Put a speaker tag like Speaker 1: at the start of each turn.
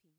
Speaker 1: 品